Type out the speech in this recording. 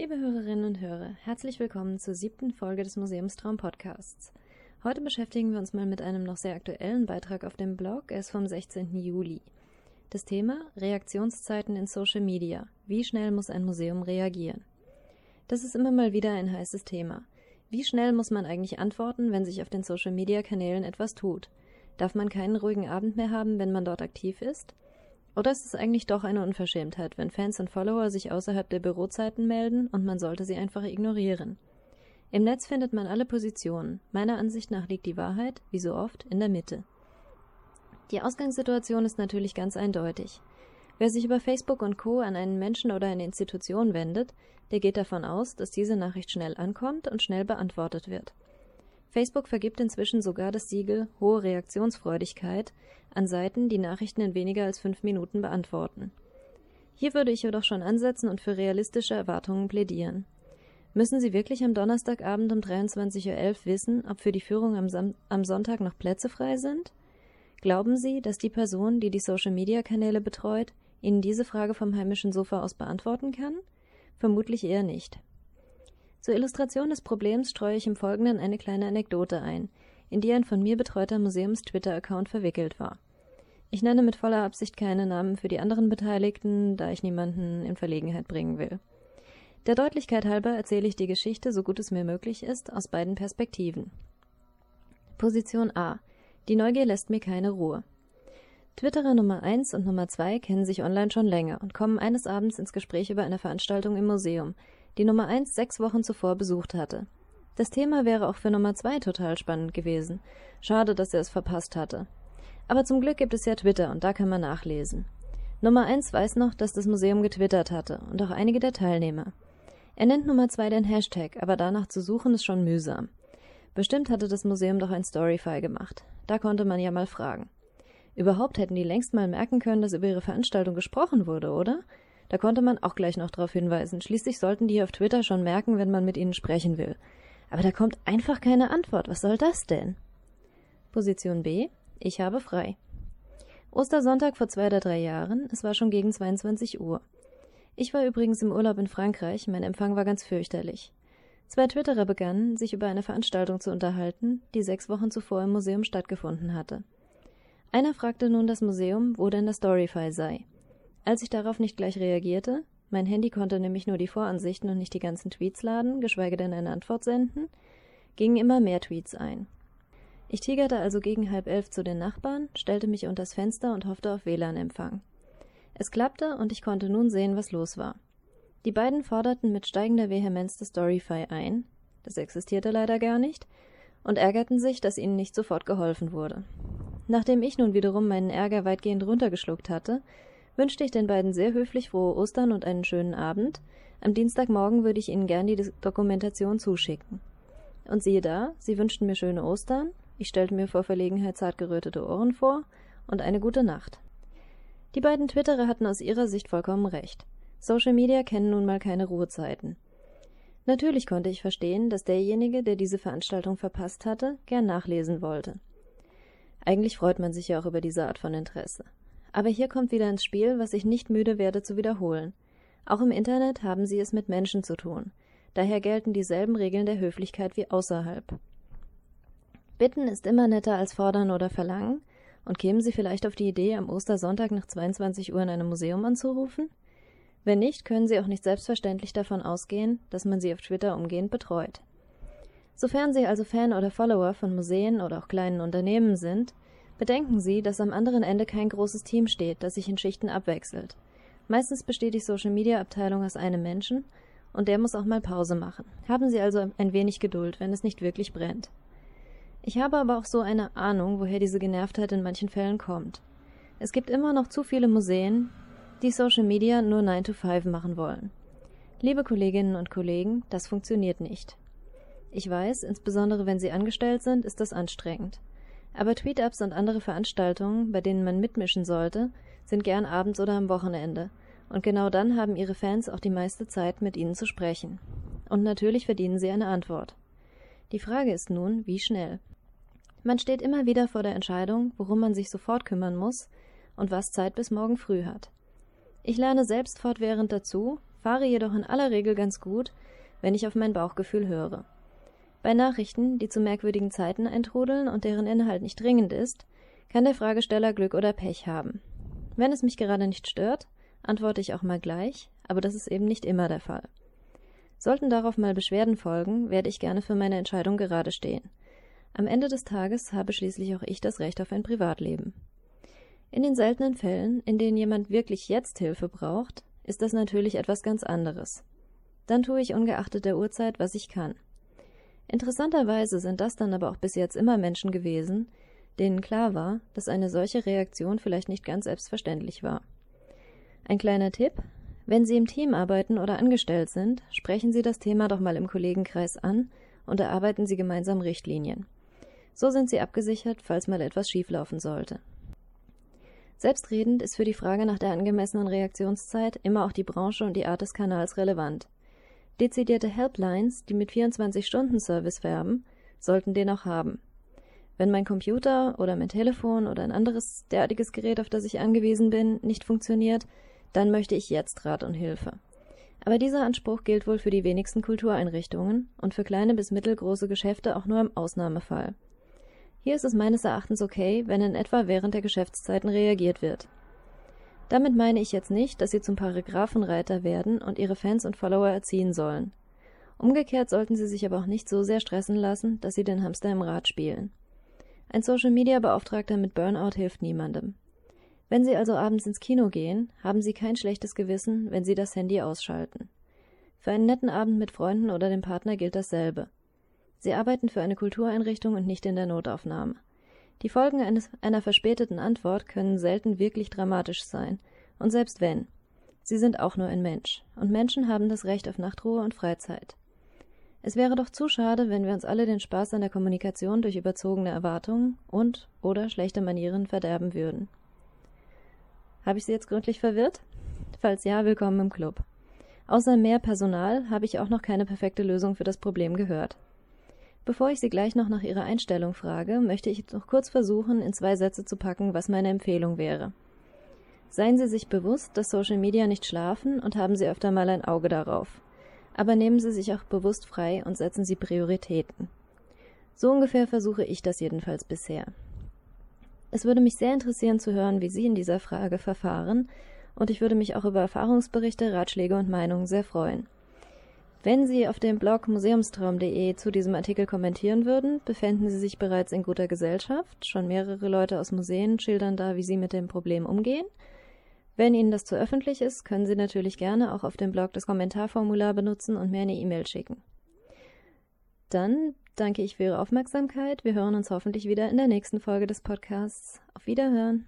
Liebe Hörerinnen und Hörer, herzlich willkommen zur siebten Folge des Museumstraum Podcasts. Heute beschäftigen wir uns mal mit einem noch sehr aktuellen Beitrag auf dem Blog. Er ist vom 16. Juli. Das Thema Reaktionszeiten in Social Media. Wie schnell muss ein Museum reagieren? Das ist immer mal wieder ein heißes Thema. Wie schnell muss man eigentlich antworten, wenn sich auf den Social Media Kanälen etwas tut? Darf man keinen ruhigen Abend mehr haben, wenn man dort aktiv ist? Oder ist es eigentlich doch eine Unverschämtheit, wenn Fans und Follower sich außerhalb der Bürozeiten melden und man sollte sie einfach ignorieren? Im Netz findet man alle Positionen. Meiner Ansicht nach liegt die Wahrheit, wie so oft, in der Mitte. Die Ausgangssituation ist natürlich ganz eindeutig. Wer sich über Facebook und Co. an einen Menschen oder eine Institution wendet, der geht davon aus, dass diese Nachricht schnell ankommt und schnell beantwortet wird. Facebook vergibt inzwischen sogar das Siegel Hohe Reaktionsfreudigkeit an Seiten, die Nachrichten in weniger als fünf Minuten beantworten. Hier würde ich jedoch schon ansetzen und für realistische Erwartungen plädieren. Müssen Sie wirklich am Donnerstagabend um 23.11 Uhr wissen, ob für die Führung am, Sam am Sonntag noch Plätze frei sind? Glauben Sie, dass die Person, die die Social-Media-Kanäle betreut, Ihnen diese Frage vom heimischen Sofa aus beantworten kann? Vermutlich eher nicht. Zur Illustration des Problems streue ich im Folgenden eine kleine Anekdote ein, in die ein von mir betreuter Museums-Twitter-Account verwickelt war. Ich nenne mit voller Absicht keine Namen für die anderen Beteiligten, da ich niemanden in Verlegenheit bringen will. Der Deutlichkeit halber erzähle ich die Geschichte, so gut es mir möglich ist, aus beiden Perspektiven. Position A. Die Neugier lässt mir keine Ruhe. Twitterer Nummer 1 und Nummer 2 kennen sich online schon länger und kommen eines Abends ins Gespräch über eine Veranstaltung im Museum, die Nummer 1 sechs Wochen zuvor besucht hatte. Das Thema wäre auch für Nummer 2 total spannend gewesen. Schade, dass er es verpasst hatte. Aber zum Glück gibt es ja Twitter und da kann man nachlesen. Nummer 1 weiß noch, dass das Museum getwittert hatte und auch einige der Teilnehmer. Er nennt Nummer 2 den Hashtag, aber danach zu suchen ist schon mühsam. Bestimmt hatte das Museum doch ein Storyfy gemacht. Da konnte man ja mal fragen. Überhaupt hätten die längst mal merken können, dass über ihre Veranstaltung gesprochen wurde, oder? Da konnte man auch gleich noch darauf hinweisen. Schließlich sollten die auf Twitter schon merken, wenn man mit ihnen sprechen will. Aber da kommt einfach keine Antwort. Was soll das denn? Position B. Ich habe frei. Ostersonntag vor zwei oder drei Jahren. Es war schon gegen 22 Uhr. Ich war übrigens im Urlaub in Frankreich. Mein Empfang war ganz fürchterlich. Zwei Twitterer begannen, sich über eine Veranstaltung zu unterhalten, die sechs Wochen zuvor im Museum stattgefunden hatte. Einer fragte nun das Museum, wo denn das Storyfy sei. Als ich darauf nicht gleich reagierte, mein Handy konnte nämlich nur die Voransichten und nicht die ganzen Tweets laden, geschweige denn eine Antwort senden, gingen immer mehr Tweets ein. Ich tigerte also gegen halb elf zu den Nachbarn, stellte mich unters Fenster und hoffte auf WLAN-Empfang. Es klappte und ich konnte nun sehen, was los war. Die beiden forderten mit steigender Vehemenz das Storyfy ein, das existierte leider gar nicht, und ärgerten sich, dass ihnen nicht sofort geholfen wurde. Nachdem ich nun wiederum meinen Ärger weitgehend runtergeschluckt hatte, wünschte ich den beiden sehr höflich frohe Ostern und einen schönen Abend. Am Dienstagmorgen würde ich Ihnen gern die Dokumentation zuschicken. Und siehe da, sie wünschten mir schöne Ostern, ich stellte mir vor Verlegenheit zart gerötete Ohren vor und eine gute Nacht. Die beiden Twitterer hatten aus ihrer Sicht vollkommen recht. Social Media kennen nun mal keine Ruhezeiten. Natürlich konnte ich verstehen, dass derjenige, der diese Veranstaltung verpasst hatte, gern nachlesen wollte. Eigentlich freut man sich ja auch über diese Art von Interesse. Aber hier kommt wieder ins Spiel, was ich nicht müde werde zu wiederholen. Auch im Internet haben sie es mit Menschen zu tun. Daher gelten dieselben Regeln der Höflichkeit wie außerhalb. Bitten ist immer netter als fordern oder verlangen. Und kämen Sie vielleicht auf die Idee, am Ostersonntag nach 22 Uhr in einem Museum anzurufen? Wenn nicht, können Sie auch nicht selbstverständlich davon ausgehen, dass man Sie auf Twitter umgehend betreut. Sofern Sie also Fan oder Follower von Museen oder auch kleinen Unternehmen sind, Bedenken Sie, dass am anderen Ende kein großes Team steht, das sich in Schichten abwechselt. Meistens besteht die Social-Media-Abteilung aus einem Menschen und der muss auch mal Pause machen. Haben Sie also ein wenig Geduld, wenn es nicht wirklich brennt. Ich habe aber auch so eine Ahnung, woher diese Genervtheit in manchen Fällen kommt. Es gibt immer noch zu viele Museen, die Social Media nur 9 to 5 machen wollen. Liebe Kolleginnen und Kollegen, das funktioniert nicht. Ich weiß, insbesondere wenn Sie angestellt sind, ist das anstrengend. Aber Tweetups und andere Veranstaltungen, bei denen man mitmischen sollte, sind gern abends oder am Wochenende. Und genau dann haben ihre Fans auch die meiste Zeit, mit ihnen zu sprechen. Und natürlich verdienen sie eine Antwort. Die Frage ist nun, wie schnell? Man steht immer wieder vor der Entscheidung, worum man sich sofort kümmern muss und was Zeit bis morgen früh hat. Ich lerne selbst fortwährend dazu, fahre jedoch in aller Regel ganz gut, wenn ich auf mein Bauchgefühl höre. Bei Nachrichten, die zu merkwürdigen Zeiten eintrudeln und deren Inhalt nicht dringend ist, kann der Fragesteller Glück oder Pech haben. Wenn es mich gerade nicht stört, antworte ich auch mal gleich, aber das ist eben nicht immer der Fall. Sollten darauf mal Beschwerden folgen, werde ich gerne für meine Entscheidung gerade stehen. Am Ende des Tages habe schließlich auch ich das Recht auf ein Privatleben. In den seltenen Fällen, in denen jemand wirklich jetzt Hilfe braucht, ist das natürlich etwas ganz anderes. Dann tue ich ungeachtet der Uhrzeit, was ich kann. Interessanterweise sind das dann aber auch bis jetzt immer Menschen gewesen, denen klar war, dass eine solche Reaktion vielleicht nicht ganz selbstverständlich war. Ein kleiner Tipp, wenn Sie im Team arbeiten oder angestellt sind, sprechen Sie das Thema doch mal im Kollegenkreis an und erarbeiten Sie gemeinsam Richtlinien. So sind Sie abgesichert, falls mal etwas schieflaufen sollte. Selbstredend ist für die Frage nach der angemessenen Reaktionszeit immer auch die Branche und die Art des Kanals relevant. Dezidierte Helplines, die mit 24-Stunden-Service werben, sollten den auch haben. Wenn mein Computer oder mein Telefon oder ein anderes derartiges Gerät, auf das ich angewiesen bin, nicht funktioniert, dann möchte ich jetzt Rat und Hilfe. Aber dieser Anspruch gilt wohl für die wenigsten Kultureinrichtungen und für kleine bis mittelgroße Geschäfte auch nur im Ausnahmefall. Hier ist es meines Erachtens okay, wenn in etwa während der Geschäftszeiten reagiert wird. Damit meine ich jetzt nicht, dass sie zum Paragraphenreiter werden und ihre Fans und Follower erziehen sollen. Umgekehrt sollten sie sich aber auch nicht so sehr stressen lassen, dass sie den Hamster im Rad spielen. Ein Social-Media-Beauftragter mit Burnout hilft niemandem. Wenn Sie also abends ins Kino gehen, haben Sie kein schlechtes Gewissen, wenn Sie das Handy ausschalten. Für einen netten Abend mit Freunden oder dem Partner gilt dasselbe. Sie arbeiten für eine Kultureinrichtung und nicht in der Notaufnahme. Die Folgen eines, einer verspäteten Antwort können selten wirklich dramatisch sein. Und selbst wenn. Sie sind auch nur ein Mensch. Und Menschen haben das Recht auf Nachtruhe und Freizeit. Es wäre doch zu schade, wenn wir uns alle den Spaß an der Kommunikation durch überzogene Erwartungen und oder schlechte Manieren verderben würden. Habe ich Sie jetzt gründlich verwirrt? Falls ja, willkommen im Club. Außer mehr Personal habe ich auch noch keine perfekte Lösung für das Problem gehört. Bevor ich Sie gleich noch nach Ihrer Einstellung frage, möchte ich noch kurz versuchen, in zwei Sätze zu packen, was meine Empfehlung wäre. Seien Sie sich bewusst, dass Social Media nicht schlafen und haben Sie öfter mal ein Auge darauf. Aber nehmen Sie sich auch bewusst frei und setzen Sie Prioritäten. So ungefähr versuche ich das jedenfalls bisher. Es würde mich sehr interessieren zu hören, wie Sie in dieser Frage verfahren, und ich würde mich auch über Erfahrungsberichte, Ratschläge und Meinungen sehr freuen. Wenn Sie auf dem Blog museumstraum.de zu diesem Artikel kommentieren würden, befänden Sie sich bereits in guter Gesellschaft. Schon mehrere Leute aus Museen schildern da, wie sie mit dem Problem umgehen. Wenn Ihnen das zu öffentlich ist, können Sie natürlich gerne auch auf dem Blog das Kommentarformular benutzen und mir eine E-Mail schicken. Dann danke ich für Ihre Aufmerksamkeit. Wir hören uns hoffentlich wieder in der nächsten Folge des Podcasts. Auf Wiederhören.